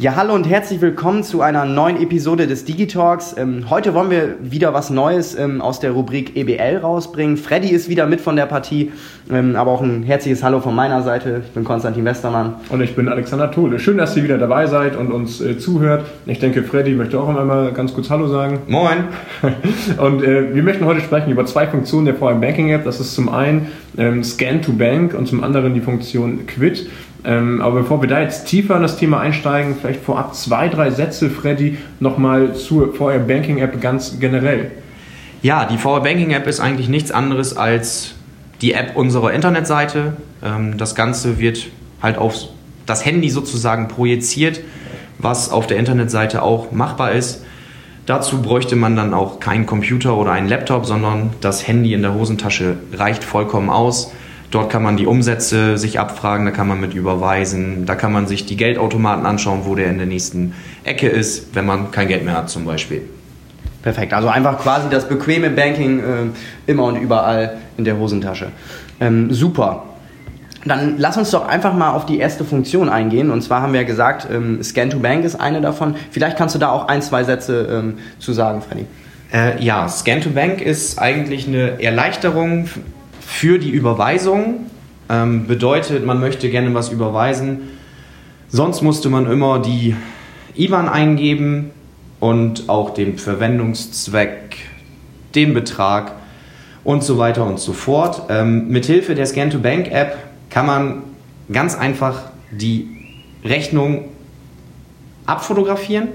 Ja, hallo und herzlich willkommen zu einer neuen Episode des Digitalks. Ähm, heute wollen wir wieder was Neues ähm, aus der Rubrik EBL rausbringen. Freddy ist wieder mit von der Partie, ähm, aber auch ein herzliches Hallo von meiner Seite. Ich bin Konstantin Westermann. Und ich bin Alexander Tole. Schön, dass ihr wieder dabei seid und uns äh, zuhört. Ich denke, Freddy möchte auch einmal ganz kurz Hallo sagen. Moin. und äh, wir möchten heute sprechen über zwei Funktionen der VM Banking App. Das ist zum einen ähm, Scan to Bank und zum anderen die Funktion Quit. Ähm, aber bevor wir da jetzt tiefer in das Thema einsteigen, vielleicht vorab zwei, drei Sätze, Freddy, nochmal zur VR Banking App ganz generell. Ja, die VR Banking App ist eigentlich nichts anderes als die App unserer Internetseite. Ähm, das Ganze wird halt auf das Handy sozusagen projiziert, was auf der Internetseite auch machbar ist. Dazu bräuchte man dann auch keinen Computer oder einen Laptop, sondern das Handy in der Hosentasche reicht vollkommen aus. Dort kann man die Umsätze sich abfragen, da kann man mit überweisen, da kann man sich die Geldautomaten anschauen, wo der in der nächsten Ecke ist, wenn man kein Geld mehr hat zum Beispiel. Perfekt, also einfach quasi das bequeme Banking äh, immer und überall in der Hosentasche. Ähm, super. Dann lass uns doch einfach mal auf die erste Funktion eingehen. Und zwar haben wir ja gesagt, ähm, Scan to Bank ist eine davon. Vielleicht kannst du da auch ein, zwei Sätze ähm, zu sagen, Freddy. Äh, ja, Scan to Bank ist eigentlich eine Erleichterung für die Überweisung. Ähm, bedeutet, man möchte gerne was überweisen. Sonst musste man immer die IBAN eingeben und auch den Verwendungszweck, den Betrag und so weiter und so fort. Ähm, mithilfe der Scan-to-Bank-App kann man ganz einfach die Rechnung abfotografieren.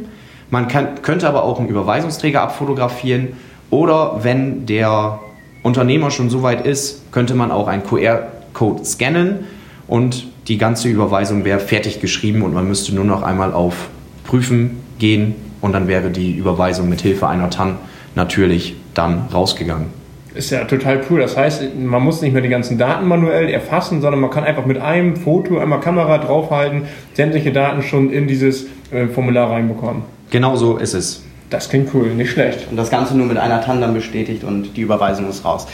Man kann, könnte aber auch einen Überweisungsträger abfotografieren oder wenn der Unternehmer schon so weit ist, könnte man auch einen QR-Code scannen und die ganze Überweisung wäre fertig geschrieben und man müsste nur noch einmal auf Prüfen gehen und dann wäre die Überweisung mit Hilfe einer TAN natürlich dann rausgegangen. Ist ja total cool. Das heißt, man muss nicht mehr die ganzen Daten manuell erfassen, sondern man kann einfach mit einem Foto, einmal Kamera draufhalten, sämtliche Daten schon in dieses äh, Formular reinbekommen. Genau so ist es. Das klingt cool, nicht schlecht. Und das Ganze nur mit einer TAN dann bestätigt und die Überweisung ist raus.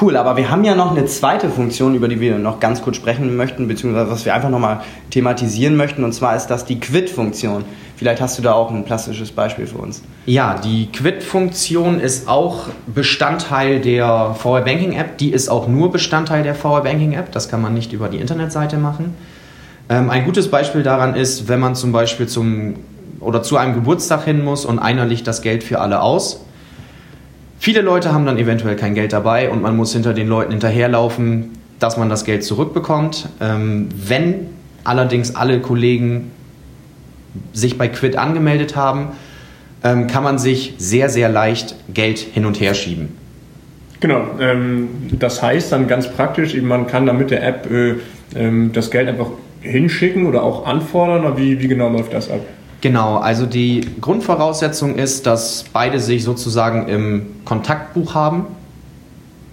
Cool, aber wir haben ja noch eine zweite Funktion, über die wir noch ganz kurz sprechen möchten, beziehungsweise was wir einfach nochmal thematisieren möchten, und zwar ist das die Quit-Funktion. Vielleicht hast du da auch ein plastisches Beispiel für uns. Ja, die Quit-Funktion ist auch Bestandteil der VR Banking App. Die ist auch nur Bestandteil der VR Banking App. Das kann man nicht über die Internetseite machen. Ähm, ein gutes Beispiel daran ist, wenn man zum Beispiel zum oder zu einem Geburtstag hin muss und einer legt das Geld für alle aus. Viele Leute haben dann eventuell kein Geld dabei und man muss hinter den Leuten hinterherlaufen, dass man das Geld zurückbekommt. Ähm, wenn allerdings alle Kollegen sich bei Quid angemeldet haben, ähm, kann man sich sehr, sehr leicht Geld hin und her schieben. Genau, ähm, das heißt dann ganz praktisch, man kann dann mit der App äh, ähm, das Geld einfach hinschicken oder auch anfordern, oder wie, wie genau läuft das ab? Genau, also die Grundvoraussetzung ist, dass beide sich sozusagen im Kontaktbuch haben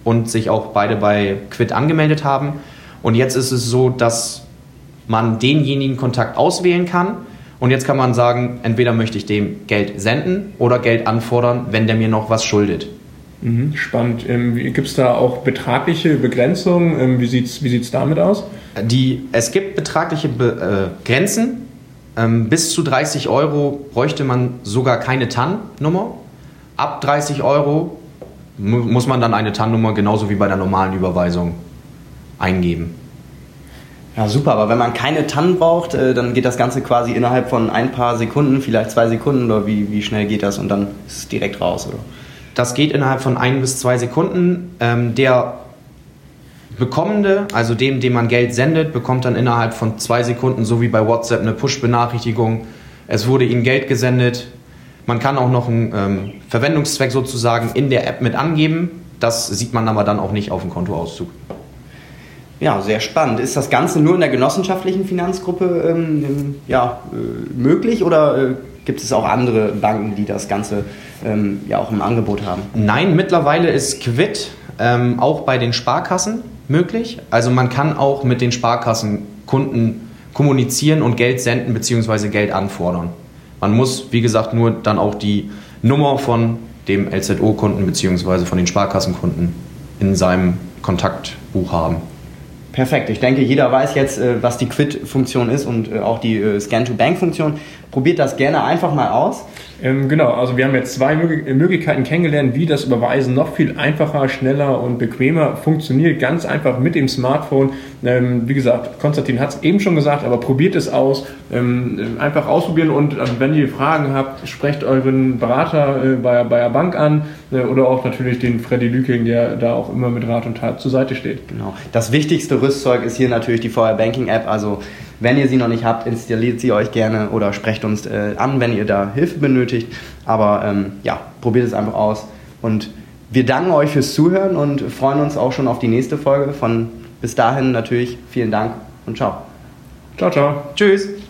und sich auch beide bei Quid angemeldet haben. Und jetzt ist es so, dass man denjenigen Kontakt auswählen kann. Und jetzt kann man sagen, entweder möchte ich dem Geld senden oder Geld anfordern, wenn der mir noch was schuldet. Mhm, spannend. Ähm, Gibt es da auch betragliche Begrenzungen? Ähm, wie sieht es wie sieht's damit aus? Die, es gibt betragliche Be äh, Grenzen. Ähm, bis zu 30 Euro bräuchte man sogar keine TAN-Nummer. Ab 30 Euro mu muss man dann eine TAN-Nummer genauso wie bei der normalen Überweisung eingeben. Ja, super, aber wenn man keine TAN braucht, äh, dann geht das Ganze quasi innerhalb von ein paar Sekunden, vielleicht zwei Sekunden oder wie, wie schnell geht das und dann ist es direkt raus, oder? Das geht innerhalb von ein bis zwei Sekunden. Ähm, der Bekommende, also dem, dem man Geld sendet, bekommt dann innerhalb von zwei Sekunden, so wie bei WhatsApp, eine Push-Benachrichtigung. Es wurde ihnen Geld gesendet. Man kann auch noch einen ähm, Verwendungszweck sozusagen in der App mit angeben. Das sieht man aber dann auch nicht auf dem Kontoauszug. Ja, sehr spannend. Ist das Ganze nur in der genossenschaftlichen Finanzgruppe ähm, ja, äh, möglich oder äh, gibt es auch andere Banken, die das Ganze ähm, ja auch im Angebot haben? Nein, mittlerweile ist Quid ähm, auch bei den Sparkassen möglich. Also man kann auch mit den Sparkassenkunden kommunizieren und Geld senden bzw. Geld anfordern. Man muss, wie gesagt, nur dann auch die Nummer von dem LZO-Kunden bzw. von den Sparkassenkunden in seinem Kontaktbuch haben. Perfekt. Ich denke, jeder weiß jetzt, äh, was die Quit-Funktion ist und äh, auch die äh, Scan-to-Bank-Funktion. Probiert das gerne einfach mal aus. Ähm, genau, also wir haben jetzt zwei Möglichkeiten kennengelernt, wie das Überweisen noch viel einfacher, schneller und bequemer funktioniert. Ganz einfach mit dem Smartphone. Ähm, wie gesagt, Konstantin hat es eben schon gesagt, aber probiert es aus. Ähm, einfach ausprobieren und äh, wenn ihr Fragen habt, sprecht euren Berater äh, bei, bei der Bank an äh, oder auch natürlich den Freddy Lüking, der da auch immer mit Rat und Tat zur Seite steht. Genau. Das wichtigste Rüstzeug ist hier natürlich die VR Banking App. Also wenn ihr sie noch nicht habt, installiert sie euch gerne oder sprecht uns äh, an, wenn ihr da Hilfe benötigt. Aber ähm, ja, probiert es einfach aus. Und wir danken euch fürs Zuhören und freuen uns auch schon auf die nächste Folge. Von bis dahin natürlich vielen Dank und ciao. Ciao, ciao. Tschüss.